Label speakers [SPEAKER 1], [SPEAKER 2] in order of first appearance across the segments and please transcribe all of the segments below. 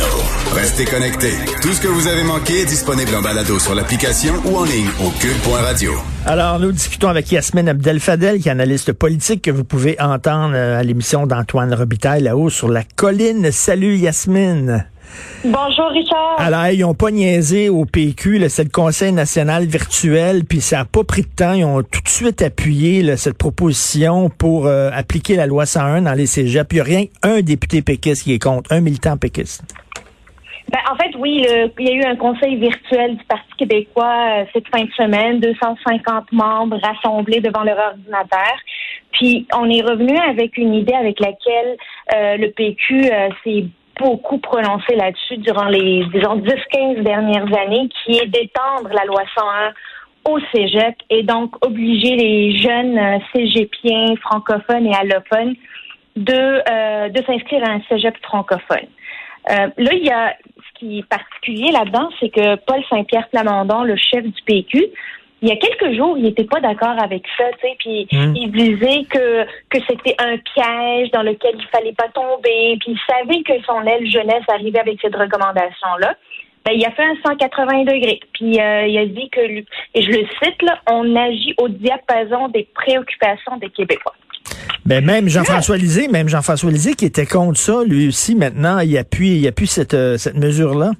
[SPEAKER 1] Martino. Restez connectés. Tout ce que vous avez manqué est disponible en balado sur l'application ou en ligne au cube.radio.
[SPEAKER 2] Alors, nous discutons avec Yasmine Abdel-Fadel, qui est analyste politique que vous pouvez entendre euh, à l'émission d'Antoine Robitaille là-haut sur la colline. Salut Yasmine.
[SPEAKER 3] Bonjour Richard.
[SPEAKER 2] Alors, ils n'ont pas niaisé au PQ, c'est le Conseil national virtuel, puis ça n'a pas pris de temps. Ils ont tout de suite appuyé cette proposition pour euh, appliquer la loi 101 dans les cégeps. Il n'y a rien, un député péquiste qui est contre, un militant péquiste.
[SPEAKER 3] Ben, en fait, oui, il y a eu un conseil virtuel du Parti québécois euh, cette fin de semaine, 250 membres rassemblés devant leur ordinateur. Puis on est revenu avec une idée avec laquelle euh, le PQ s'est beaucoup prononcé là-dessus durant les, disons, 10-15 dernières années, qui est d'étendre la loi 101 au cégep et donc obliger les jeunes euh, cégepiens francophones et allophones de, euh, de s'inscrire à un cégep francophone. Euh, là, il y a qui est particulier là-dedans, c'est que Paul Saint-Pierre Plamondon, le chef du PQ, il y a quelques jours, il n'était pas d'accord avec ça, tu sais, puis hmm. il disait que que c'était un piège dans lequel il fallait pas tomber, puis il savait que son aile jeunesse arrivait avec cette recommandation-là. Ben, il a fait un 180 degrés, puis euh, il a dit que, et je le cite là, on agit au diapason des préoccupations des Québécois.
[SPEAKER 2] Ben même Jean-François Lisée, même Jean-François Lisée qui était contre ça, lui aussi maintenant, il appuie, il appuie cette euh, cette mesure-là.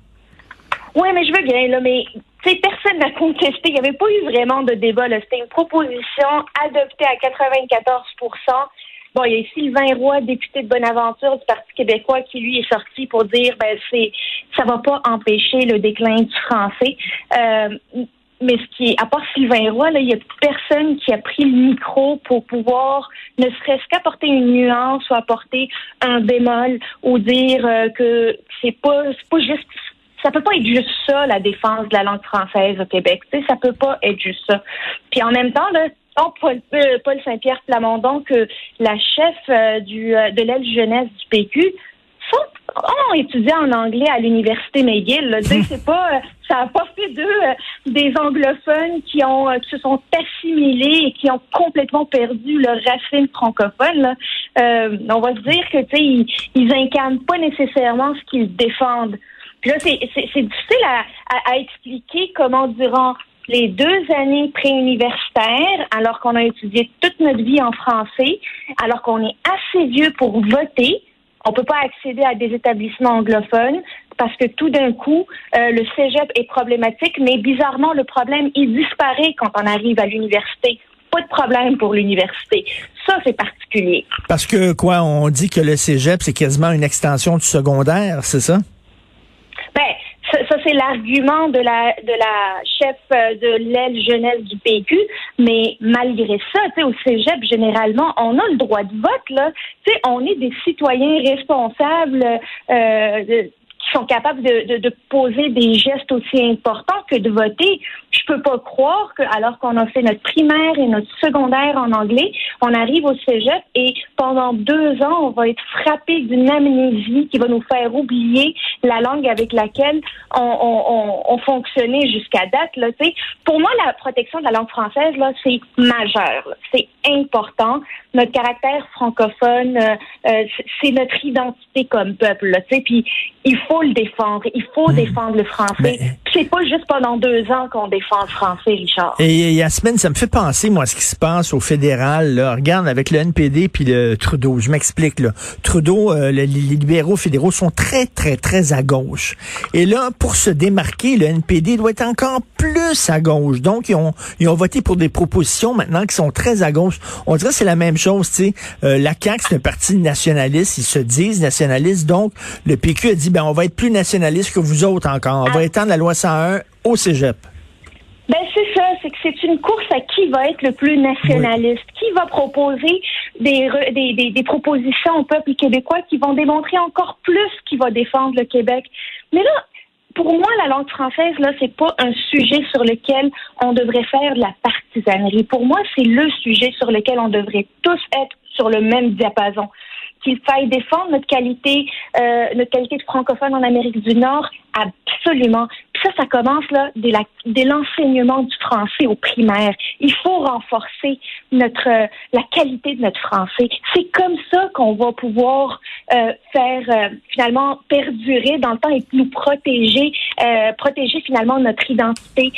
[SPEAKER 3] Oui, mais je veux bien, là, mais personne n'a contesté. Il n'y avait pas eu vraiment de débat. C'était une proposition adoptée à 94% Bon, il y a Sylvain Roy, député de Bonaventure du Parti québécois, qui lui est sorti pour dire ben c'est ça va pas empêcher le déclin du français. Euh, mais ce qui est, à part Sylvain Roy, là, il y a personne qui a pris le micro pour pouvoir ne serait-ce qu'apporter une nuance ou apporter un bémol ou dire euh, que c'est pas c'est pas juste ça peut pas être juste ça, la défense de la langue française au Québec. Tu sais, ça peut pas être juste ça. Puis en même temps, là, Paul, euh, Paul Saint-Pierre Plamondon, que la chef euh, du, de l'aile jeunesse du PQ, sont, ont étudié en anglais à l'université McGill. c'est pas, ça a pas fait d'eux des anglophones qui ont, qui se sont assimilés et qui ont complètement perdu leur racine francophone. on va se dire que, ils, incarnent pas nécessairement ce qu'ils défendent. Puis là, c'est difficile à, expliquer comment durant les deux années préuniversitaires, alors qu'on a étudié toute notre vie en français, alors qu'on est assez vieux pour voter, on peut pas accéder à des établissements anglophones parce que tout d'un coup, euh, le cégep est problématique, mais bizarrement, le problème, il disparaît quand on arrive à l'université. Pas de problème pour l'université. Ça, c'est particulier.
[SPEAKER 2] Parce que, quoi, on dit que le cégep, c'est quasiment une extension du secondaire, c'est ça?
[SPEAKER 3] Ben, ça, c'est l'argument de la de la chef euh, de l'aile jeunesse du PQ, mais malgré ça, au cégep généralement, on a le droit de vote là. Tu sais, on est des citoyens responsables. Euh, sont capables de, poser des gestes aussi importants que de voter. Je peux pas croire que, alors qu'on a fait notre primaire et notre secondaire en anglais, on arrive au cégep et pendant deux ans, on va être frappé d'une amnésie qui va nous faire oublier la langue avec laquelle on, fonctionnait jusqu'à date. Là, Pour moi, la protection de la langue française, là, c'est majeur. C'est important. Notre caractère francophone, euh, euh, c'est notre identité comme peuple. Là, puis il faut le défendre. Il faut hmm. défendre le français. C'est pas juste pendant deux ans qu'on défend le français, Richard.
[SPEAKER 2] Et Yasmine, ça me fait penser, moi, ce qui se passe au fédéral. Là. Regarde, avec le NPD puis le Trudeau. Je m'explique. Là. Trudeau, euh, les, libéraux fédéraux sont très, très, très à gauche. Et là, pour se démarquer, le NPD doit être encore plus à gauche. Donc, ils ont, ils ont voté pour des propositions maintenant qui sont très à gauche. On dirait que c'est la même chose. Tu sais, euh, la CAQ, c'est un parti nationaliste. Ils se disent nationalistes. Donc, le PQ a dit, ben, on va être plus nationaliste que vous autres encore. On va ah. étendre la loi 101 au cégep.
[SPEAKER 3] Ben c'est ça, c'est que c'est une course à qui va être le plus nationaliste, qui va proposer des, des, des, propositions au peuple québécois qui vont démontrer encore plus qui va défendre le Québec. Mais là, pour moi, la langue française, là, c'est pas un sujet sur lequel on devrait faire de la partisanerie. Pour moi, c'est le sujet sur lequel on devrait tous être sur le même diapason qu'il faille défendre notre qualité, euh, notre qualité de francophone en Amérique du Nord absolument. Puis ça, ça commence là dès, l'enseignement du français au primaire. Il faut renforcer notre la qualité de notre français. C'est comme ça qu'on va pouvoir euh, faire euh, finalement perdurer dans le temps et nous protéger, euh, protéger finalement notre identité.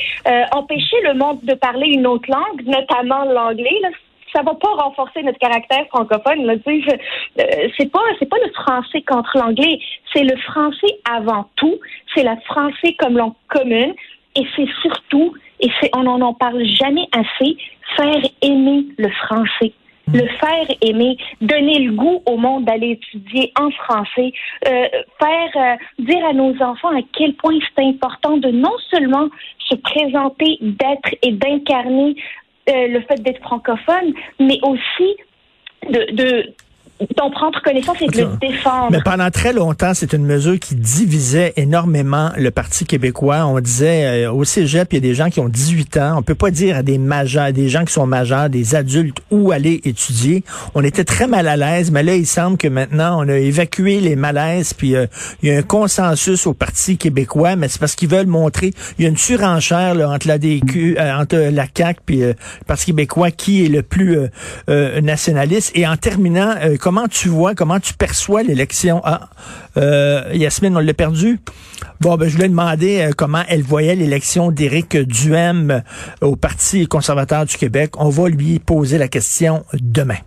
[SPEAKER 3] empêcher le monde de parler une autre langue, notamment l'anglais. Là, ça va pas renforcer notre caractère francophone. Là, euh, c'est pas c'est pas le français contre l'anglais, c'est le français avant tout. C'est le français comme langue commune et c'est surtout et c'est on n'en en parle jamais assez faire aimer le français. Hmm. Le faire aimer, donner le goût au monde d'aller étudier en français, euh, faire euh, dire à nos enfants à quel point c'est important de non seulement se présenter, d'être et d'incarner le fait d'être francophone, mais aussi de, de d'en prendre connaissance et de le défendre.
[SPEAKER 2] Mais pendant très longtemps, c'est une mesure qui divisait énormément le Parti québécois. On disait euh, au cégep, il y a des gens qui ont 18 ans. On peut pas dire à des majeurs, des gens qui sont majeurs, des adultes, où aller étudier. On était très mal à l'aise, mais là, il semble que maintenant, on a évacué les malaises, puis euh, il y a un consensus au Parti québécois, mais c'est parce qu'ils veulent montrer, il y a une surenchère là, entre la DQ, euh, entre la CAQ puis le Parti québécois qui est le plus nationaliste. Et en terminant, comment tu vois, comment tu perçois l'élection? Ah, euh, Yasmine, on l'a perdu? Bon, ben, je voulais demander euh, comment elle voyait l'élection d'Éric Duhem euh, au Parti conservateur du Québec. On va lui poser la question demain.